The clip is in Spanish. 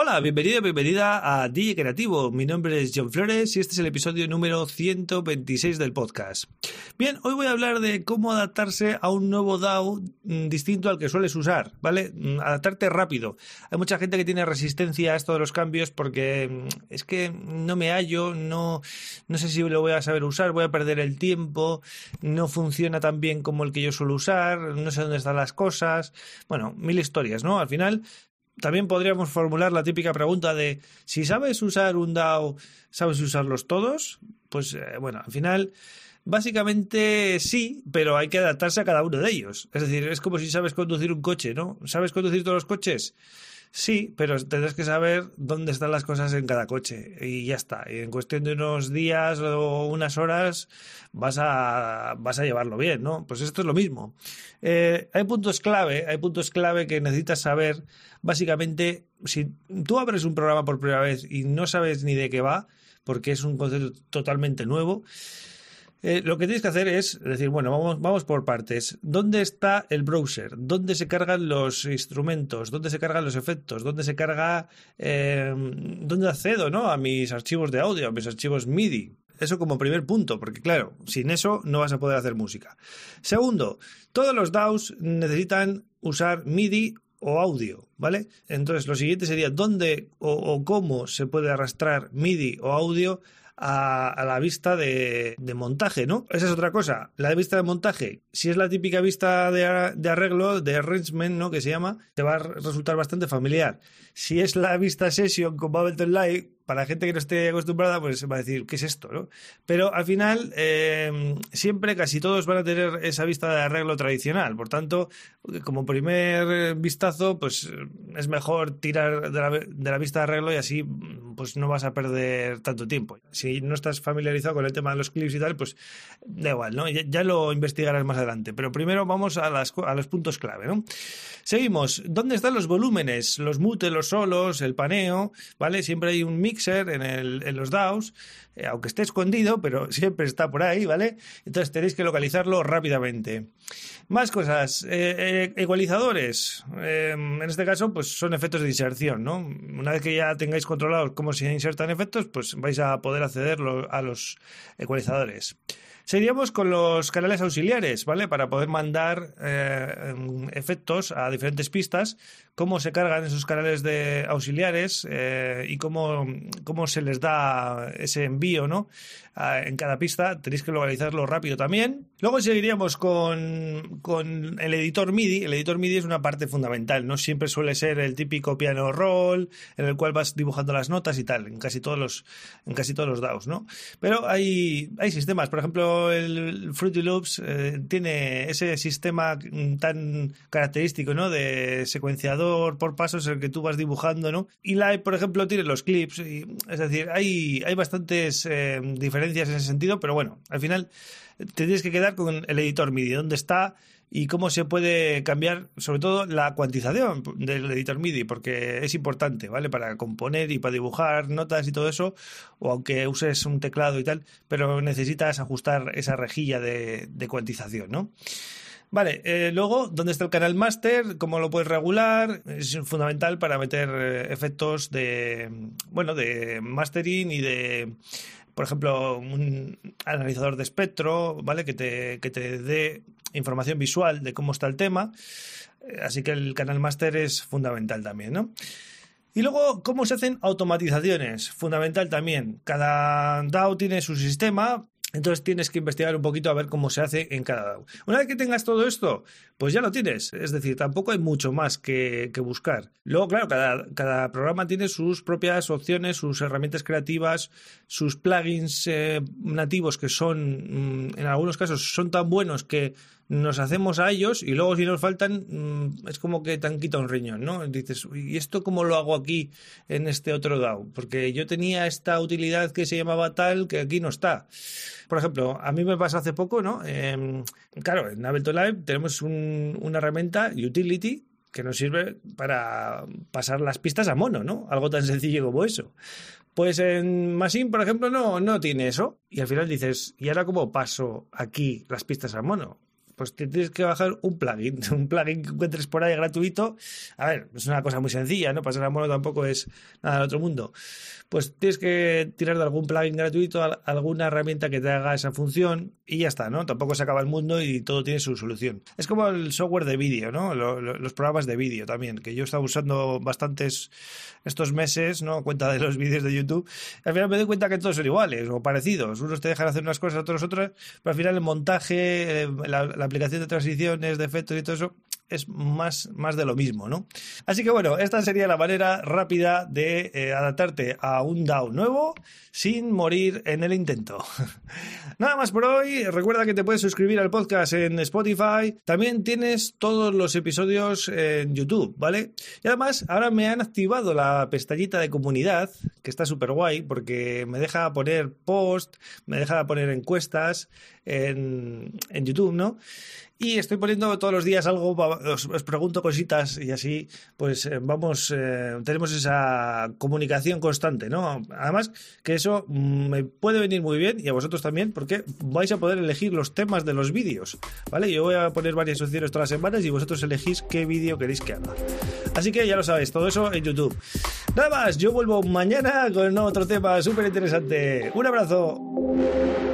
Hola, bienvenido, bienvenida a DJ Creativo. Mi nombre es John Flores y este es el episodio número 126 del podcast. Bien, hoy voy a hablar de cómo adaptarse a un nuevo DAO mm, distinto al que sueles usar, ¿vale? Mm, adaptarte rápido. Hay mucha gente que tiene resistencia a esto de los cambios porque mm, es que no me hallo, no, no sé si lo voy a saber usar, voy a perder el tiempo, no funciona tan bien como el que yo suelo usar, no sé dónde están las cosas. Bueno, mil historias, ¿no? Al final también podríamos formular la típica pregunta de si sabes usar un DAO, ¿sabes usarlos todos? Pues eh, bueno, al final, básicamente sí, pero hay que adaptarse a cada uno de ellos. Es decir, es como si sabes conducir un coche, ¿no? ¿Sabes conducir todos los coches? Sí, pero tendrás que saber dónde están las cosas en cada coche y ya está. Y en cuestión de unos días o unas horas vas a, vas a llevarlo bien, ¿no? Pues esto es lo mismo. Eh, hay puntos clave, hay puntos clave que necesitas saber. Básicamente, si tú abres un programa por primera vez y no sabes ni de qué va, porque es un concepto totalmente nuevo, eh, lo que tienes que hacer es decir, bueno, vamos, vamos por partes. ¿Dónde está el browser? ¿Dónde se cargan los instrumentos? ¿Dónde se cargan los efectos? ¿Dónde se carga, eh, dónde accedo ¿no? a mis archivos de audio, a mis archivos MIDI? Eso como primer punto, porque claro, sin eso no vas a poder hacer música. Segundo, todos los DAOs necesitan usar MIDI o audio, ¿vale? Entonces, lo siguiente sería dónde o, o cómo se puede arrastrar MIDI o audio a, la vista de, montaje, ¿no? Esa es otra cosa. La vista de montaje, si es la típica vista de, arreglo, de arrangement, ¿no? Que se llama, te va a resultar bastante familiar. Si es la vista session con Ableton Live, para gente que no esté acostumbrada, pues va a decir, ¿qué es esto? ¿no? Pero al final, eh, siempre casi todos van a tener esa vista de arreglo tradicional. Por tanto, como primer vistazo, pues es mejor tirar la, de la vista de arreglo y así pues no vas a perder tanto tiempo. Si no estás familiarizado con el tema de los clips y tal, pues da igual, ¿no? Ya, lo investigarás más adelante. Pero primero vamos a, las, a los puntos clave, ¿no? Seguimos. ¿Dónde están los volúmenes? Los mutes, los solos, el paneo, ¿vale? Siempre hay un mixer en, el, en los DAOs, eh, aunque esté escondido, pero siempre está por ahí, ¿vale? Entonces tenéis que localizarlo rápidamente. Más cosas. Eh, eh, ecualizadores. en este caso, pues son efectos de inserción, ¿no? Una vez que ya tengáis controlado cómo se insertan efectos, pues vais a poder acceder a los ecualizadores. Seguiríamos con los canales auxiliares, ¿vale? Para poder mandar eh, efectos a diferentes pistas, cómo se cargan esos canales de auxiliares eh, y cómo, cómo se les da ese envío, ¿no? en cada pista, tenéis que localizarlo rápido también. Luego seguiríamos con, con, el editor MIDI. El editor MIDI es una parte fundamental, no siempre suele ser el típico piano roll en el cual vas dibujando las notas y tal, en casi todos los, en casi todos los DAOs, ¿no? Pero hay, hay sistemas, por ejemplo, el Fruity Loops eh, tiene ese sistema tan característico, ¿no? De secuenciador por pasos en el que tú vas dibujando, ¿no? Y Live, por ejemplo, tiene los clips, y, es decir, hay, hay bastantes eh, diferencias en ese sentido, pero bueno, al final te tienes que quedar con el editor MIDI, dónde está y cómo se puede cambiar, sobre todo la cuantización del editor MIDI, porque es importante, ¿vale? Para componer y para dibujar notas y todo eso, o aunque uses un teclado y tal, pero necesitas ajustar esa rejilla de, cuantización, ¿no? Vale, eh, luego, ¿dónde está el canal master? ¿Cómo lo puedes regular? Es fundamental para meter eh, efectos de, bueno, de mastering y de por ejemplo, un analizador de espectro, ¿vale? Que te, que te dé información visual de cómo está el tema. Eh, así que el canal master es fundamental también, ¿no? Y luego, ¿cómo se hacen automatizaciones? Fundamental también. Cada DAO tiene su sistema, entonces tienes que investigar un poquito a ver cómo se hace en cada DAO. Una vez que tengas todo esto, pues ya lo tienes. Es decir, tampoco hay mucho más que, buscar. Luego, claro, cada, programa tiene sus propias opciones, sus herramientas creativas, sus plugins eh, nativos que son, mm, en algunos casos, son tan buenos que nos hacemos a ellos y luego si nos faltan mm, es como que te han quitado un riñón, ¿no? Dices, ¿y esto cómo lo hago aquí en este otro DAO? Porque yo tenía esta utilidad que se llamaba tal que aquí no está. Por ejemplo, a mí me pasó hace poco, ¿no? Em, claro, en Ableton Live tenemos una herramienta, Utility, que nos sirve para pasar las pistas a mono, ¿no? Algo tan sencillo como eso. Pues en Machine, por ejemplo, no, no tiene eso. Y al final dices, ¿y ahora cómo paso aquí las pistas a mono? Pues tienes que bajar un plugin, un plugin que encuentres por ahí gratuito. A ver, es una cosa muy sencilla, ¿no? Pasar a mono tampoco es nada del otro mundo. Pues tienes que tirar de algún plugin gratuito, alguna herramienta que te haga esa función y ya está, ¿no? Tampoco se acaba el mundo y todo tiene su solución. Es como el software de vídeo, ¿no? los programas de vídeo también, que yo he estado usando bastantes estos meses, ¿no? Cuenta de los vídeos de YouTube. al final me doy cuenta que todos son iguales o parecidos. Unos te dejan hacer unas cosas, otros otras, pero al final el montaje, eh, la aplicación de transiciones, de efectos y todo eso es más, más de lo mismo, ¿no? Así que bueno, esta sería la manera rápida de eh, adaptarte a un DAO nuevo sin morir en el intento. Nada más por hoy. Recuerda que te puedes suscribir al podcast en Spotify. También tienes todos los episodios en YouTube, ¿vale? Y además, ahora me han activado la pestañita de comunidad, que está súper guay, porque me deja poner post, me deja poner encuestas en, en YouTube, ¿no? Y estoy poniendo todos los días algo, os, pregunto cositas y así, pues eh, vamos, eh, tenemos esa comunicación constante, ¿no? Además, que eso mm, me puede venir muy bien y a vosotros también, porque vais a poder elegir los temas de los vídeos, ¿vale? Yo voy a poner varias opciones todas las semanas y vosotros elegís qué vídeo queréis que haga. Así que ya lo sabéis, todo eso en YouTube. Nada más, yo vuelvo mañana con otro tema súper interesante. Un abrazo.